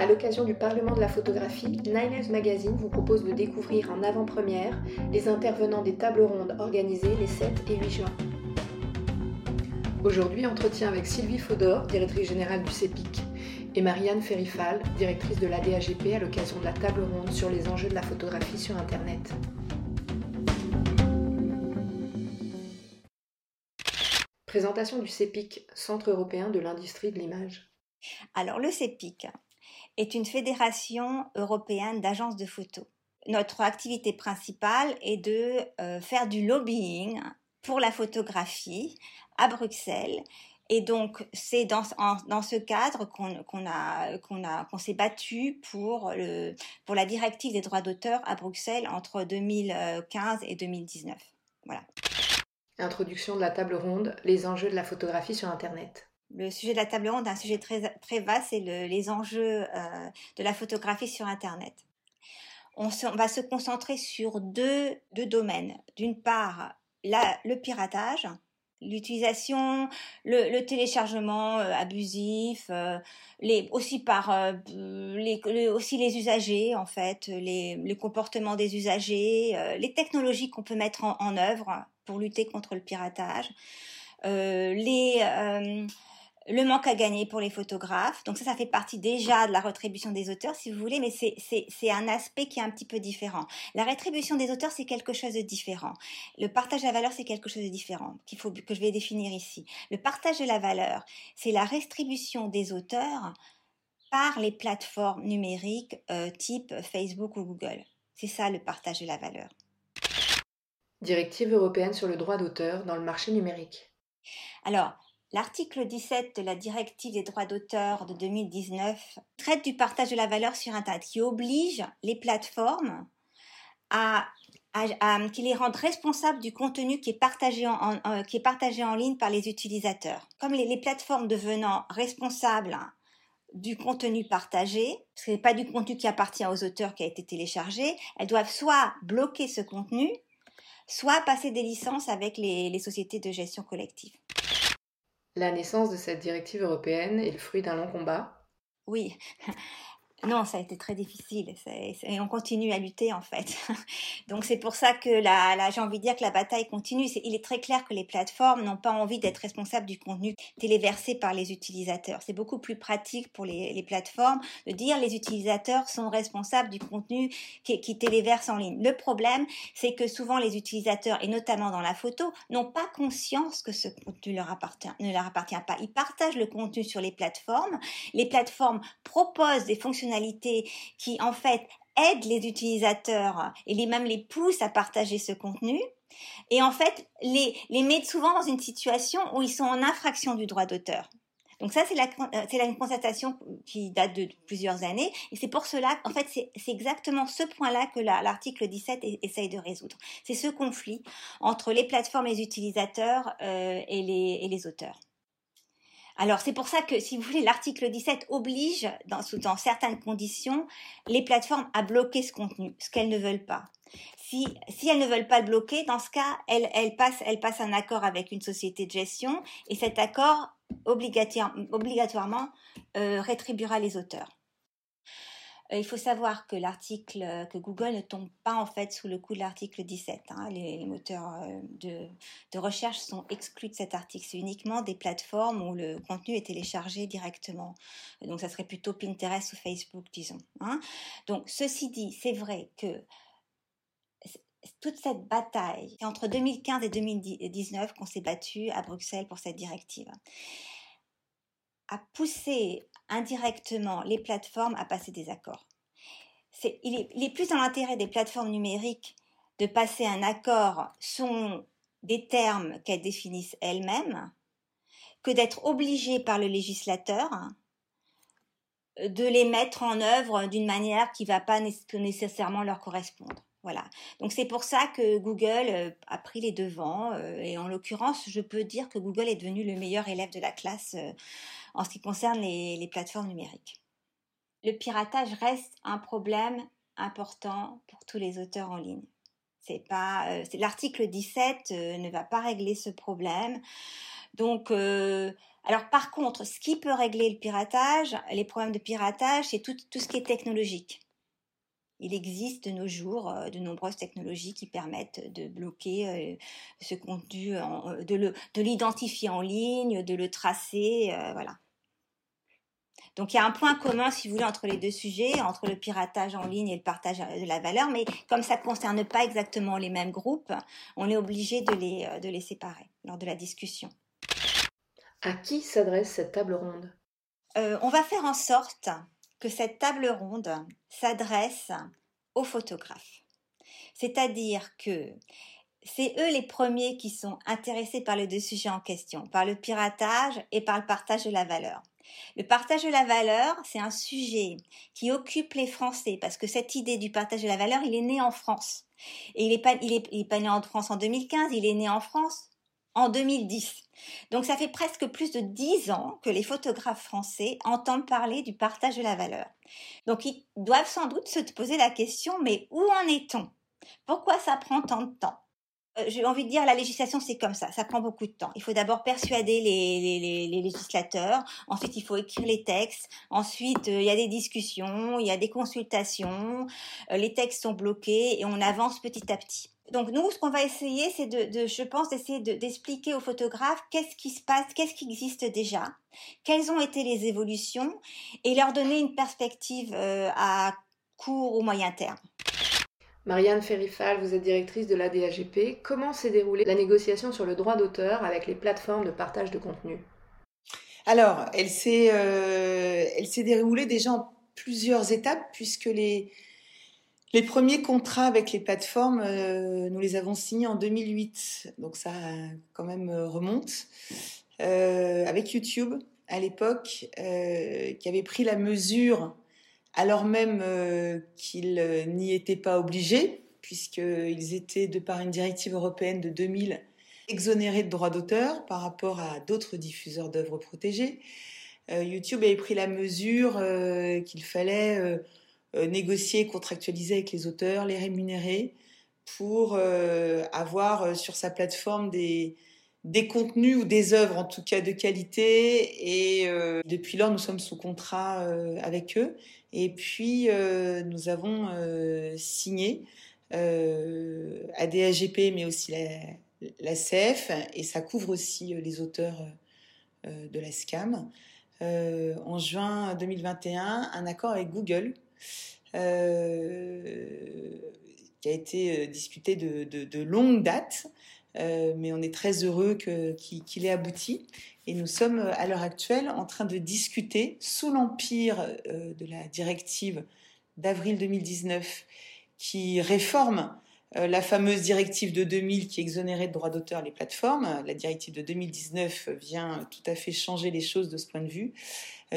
À l'occasion du Parlement de la photographie, Nine Magazine vous propose de découvrir en avant-première les intervenants des tables rondes organisées les 7 et 8 juin. Aujourd'hui, entretien avec Sylvie Faudor, directrice générale du CEPIC, et Marianne Ferrifal, directrice de l'ADAGP à l'occasion de la table ronde sur les enjeux de la photographie sur Internet. Présentation du CEPIC, Centre européen de l'industrie de l'image. Alors le CEPIC est une fédération européenne d'agences de photos. Notre activité principale est de euh, faire du lobbying pour la photographie à Bruxelles et donc, c'est dans, dans, ce cadre qu'on qu'on a, qu'on s'est battu pour, le, pour la directive des droits d'auteur à Bruxelles entre 2015 et 2019. Voilà. Introduction de la table ronde, les enjeux de la photographie sur Internet. Le sujet de la table ronde un sujet très, très vaste, c'est le, les enjeux euh, de la photographie sur Internet. On, va se concentrer sur deux, deux domaines. D'une part, le piratage, l'utilisation, le, téléchargement euh, abusif, euh, aussi par les, aussi les usagers en fait, les, les comportements des usagers, les technologies qu'on peut mettre en, en, œuvre pour lutter contre le piratage, les le manque à gagner pour les photographes. Donc ça, ça fait partie déjà de la rétribution des auteurs, si vous voulez, mais c'est un aspect qui est un petit peu différent. La rétribution des auteurs, c'est quelque chose de différent. Le partage de la valeur, c'est quelque chose de différent qu'il faut que je vais définir ici. Le partage de la valeur, c'est la rétribution des auteurs par les plateformes numériques euh, type Facebook ou Google. C'est ça le partage de la valeur. Directive européenne sur le droit d'auteur dans le marché numérique. Alors, L'article 17 de la directive des droits d'auteur de 2019 traite du partage de la valeur sur Internet qui oblige les plateformes à, les rendent responsables du contenu qui est partagé en, qui est partagé en ligne par les utilisateurs. Comme les, plateformes devenant responsables du contenu partagé, ce n'est pas du contenu qui appartient aux auteurs qui a été téléchargé, elles doivent soit bloquer ce contenu, soit passer des licences avec les sociétés de gestion collective. La naissance de cette directive européenne est le fruit d'un long combat. Oui, non, ça a été très difficile et on continue à lutter en fait. Donc c'est pour ça que j'ai envie de dire que la bataille continue. il est très clair que les plateformes n'ont pas envie d'être responsables du contenu téléversé par les utilisateurs. C'est beaucoup plus pratique pour les, plateformes de dire les utilisateurs sont responsables du contenu qui, qui téléverse en ligne. Le problème, c'est que souvent les utilisateurs, et notamment dans la photo, n'ont pas conscience que ce contenu leur appartient, ne leur appartient pas. Ils partagent le contenu sur les plateformes. Les plateformes proposent des fonctionnalités qui en fait aident les utilisateurs et les même les poussent à partager ce contenu et en fait les, les mettent souvent dans une situation où ils sont en infraction du droit d'auteur. Donc ça, c'est la, c'est la constatation qui date de plusieurs années. Et c'est pour cela, en fait, c'est, c'est exactement ce point-là que l'article 17 essaye de résoudre. C'est ce conflit entre les plateformes, les utilisateurs euh, et, les, et les auteurs. Alors c'est pour ça que, si vous voulez, l'article 17 oblige, dans, certaines conditions, les plateformes à bloquer ce contenu, ce qu'elles ne veulent pas. Si, si elles ne veulent pas le bloquer, dans ce cas, elles, elles, passent, elles passent un accord avec une société de gestion et cet accord obligatoirement euh, rétribuera les auteurs. Euh, il faut savoir que l'article, euh, que Google ne tombe pas en fait sous le coup de l'article 17. Hein. Les, moteurs euh, de, recherche sont exclus de cet article. C'est uniquement des plateformes où le contenu est téléchargé directement. Donc ça serait plutôt Pinterest ou Facebook, disons. Hein. Donc ceci dit, c'est vrai que toute cette bataille, entre 2015 et 2019 qu'on s'est battu à Bruxelles pour cette directive, a poussé indirectement les plateformes à passer des accords. il, est, plus dans l'intérêt des plateformes numériques de passer un accord sur des termes qu'elles définissent elles-mêmes que d'être obligées par le législateur de les mettre en œuvre d'une manière qui ne va pas nécessairement leur correspondre. Voilà. Donc c'est pour ça que Google a pris les devants et en l'occurrence, je peux dire que Google est devenu le meilleur élève de la classe en ce qui concerne les, plateformes numériques. Le piratage reste un problème important pour tous les auteurs en ligne. L'article 17 ne va pas régler ce problème. Donc alors par contre, ce qui peut régler le piratage, les problèmes de piratage, c'est tout ce qui est technologique il existe de nos jours euh, de nombreuses technologies qui permettent de bloquer euh, ce contenu, euh, de l'identifier en ligne, de le tracer, voilà. Donc il y a un point commun, si vous voulez, entre les deux sujets, entre le piratage en ligne et le partage de la valeur, mais comme ça ne concerne pas exactement les mêmes groupes, on est obligé de les, de les séparer lors de la discussion. À qui s'adresse cette table ronde? On va faire en sorte que cette table ronde s'adresse aux photographes. C'est-à-dire que c'est eux les premiers qui sont intéressés par les deux sujets en question, par le piratage et par le partage de la valeur. Le partage de la valeur, c'est un sujet qui occupe les Français parce que cette idée du partage de la valeur, il est né en France. Et il n'est pas, il est pas né en France en 2015, il est né en France en 2010. Donc ça fait presque plus de dix ans que les photographes français entendent parler du partage de la valeur. Donc ils doivent sans doute se poser la question, mais où en est-on? Pourquoi ça prend tant de temps? Euh, j'ai envie de dire, la législation, c'est comme ça, ça prend beaucoup de temps. Il faut d'abord persuader les, législateurs, ensuite il faut écrire les textes, ensuite euh, il y a des discussions, il y a des consultations, euh, les textes sont bloqués et on avance petit à petit donc nous, ce qu'on va essayer, c'est de, je pense, d'essayer d'expliquer aux photographes qu'est-ce qui se passe, qu'est-ce qui existe déjà, quelles ont été les évolutions, et leur donner une perspective euh, à court ou moyen terme. Marianne Ferrifal, vous êtes directrice de l'ADAGP. Comment s'est déroulée la négociation sur le droit d'auteur avec les plateformes de partage de contenu? Alors, elle s'est, euh, elle s'est déroulée déjà en plusieurs étapes puisque les, les premiers contrats avec les plateformes, euh, nous les avons signés en 2008, donc ça quand même euh, remonte. Euh, avec YouTube, à l'époque, qui avait pris la mesure, alors même qu'ils n'y étaient pas obligés, puisqu'ils étaient, de par une directive européenne de 2000, exonérés de droits d'auteur par rapport à d'autres diffuseurs d'œuvres protégées. YouTube avait pris la mesure qu'il fallait négocier, contractualiser avec les auteurs, les rémunérer pour euh, avoir euh, sur sa plateforme des, des contenus ou des œuvres en tout cas de qualité. Et depuis lors nous sommes sous contrat avec eux. Et puis nous avons signé à DAGP mais aussi la, la, CF et ça couvre aussi les auteurs de la SCAM en juin 2021 un accord avec Google euh, qui a été euh, discuté de, longue date, euh, mais on est très heureux qu'il ait abouti. Et nous sommes à l'heure actuelle en train de discuter, sous l'empire de la directive d'avril 2019, qui réforme la fameuse directive de 2000 qui exonérait de droits d'auteur les plateformes. La directive de 2019 vient tout à fait changer les choses de ce point de vue.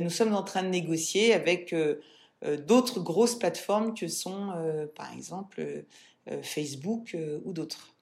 Nous sommes en train de négocier avec euh, d'autres grosses plateformes que sont, euh, par exemple, euh, Facebook ou d'autres.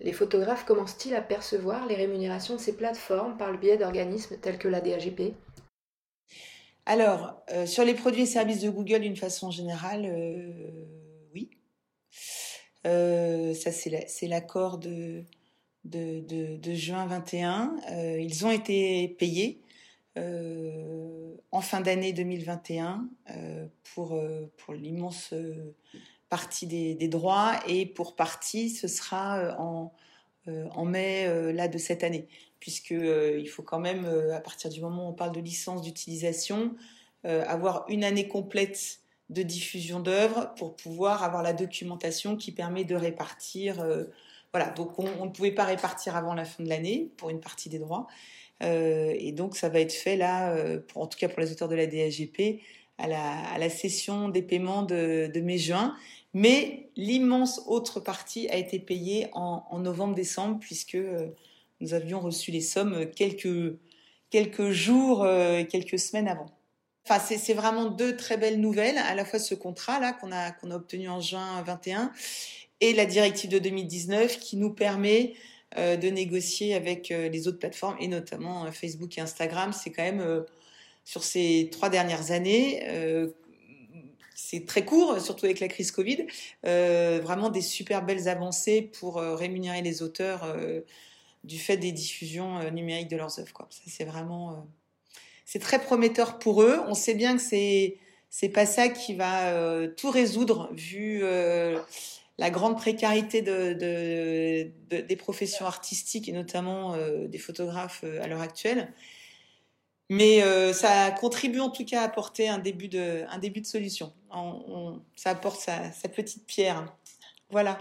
Les photographes commencent-ils à percevoir les rémunérations de ces plateformes par le biais d'organismes tels que la DAGP Alors, sur les produits et services de Google, d'une façon générale, oui. ça, c'est l'accord de, de, de, juin 21. ils ont été payés. Euh, en fin d'année 2021 euh, pour, euh, pour l'immense partie des, droits et pour partie ce sera en, en mai là de cette année puisque il faut quand même à partir du moment où on parle de licence d'utilisation avoir une année complète de diffusion d'œuvres pour pouvoir avoir la documentation qui permet de répartir. Donc on, ne pouvait pas répartir avant la fin de l'année pour une partie des droits. Euh, et donc ça va être fait là, euh, en tout cas pour les auteurs de la DAGP, à la, à session des paiements de, mai-juin. Mais l'immense autre partie a été payée en, novembre-décembre puisque euh, nous avions reçu les sommes quelques, quelques jours, quelques semaines avant. Enfin, c'est vraiment deux très belles nouvelles, à la fois ce contrat-là qu'on a, qu'on a obtenu en juin 21 et la directive de 2019 qui nous permet euh, de négocier avec euh, les autres plateformes et notamment euh, Facebook et Instagram. C'est quand même sur ces trois dernières années c'est très court, surtout avec la crise Covid. vraiment des super belles avancées pour rémunérer les auteurs du fait des diffusions numériques de leurs œuvres. C'est vraiment, c'est très prometteur pour eux. On sait bien que c'est c'est pas ça qui va tout résoudre vu la grande précarité de, des professions artistiques et notamment euh, des photographes euh, à l'heure actuelle. Mais euh, ça contribue en tout cas à apporter un début de, un début de solution. ça apporte sa petite pierre. Voilà.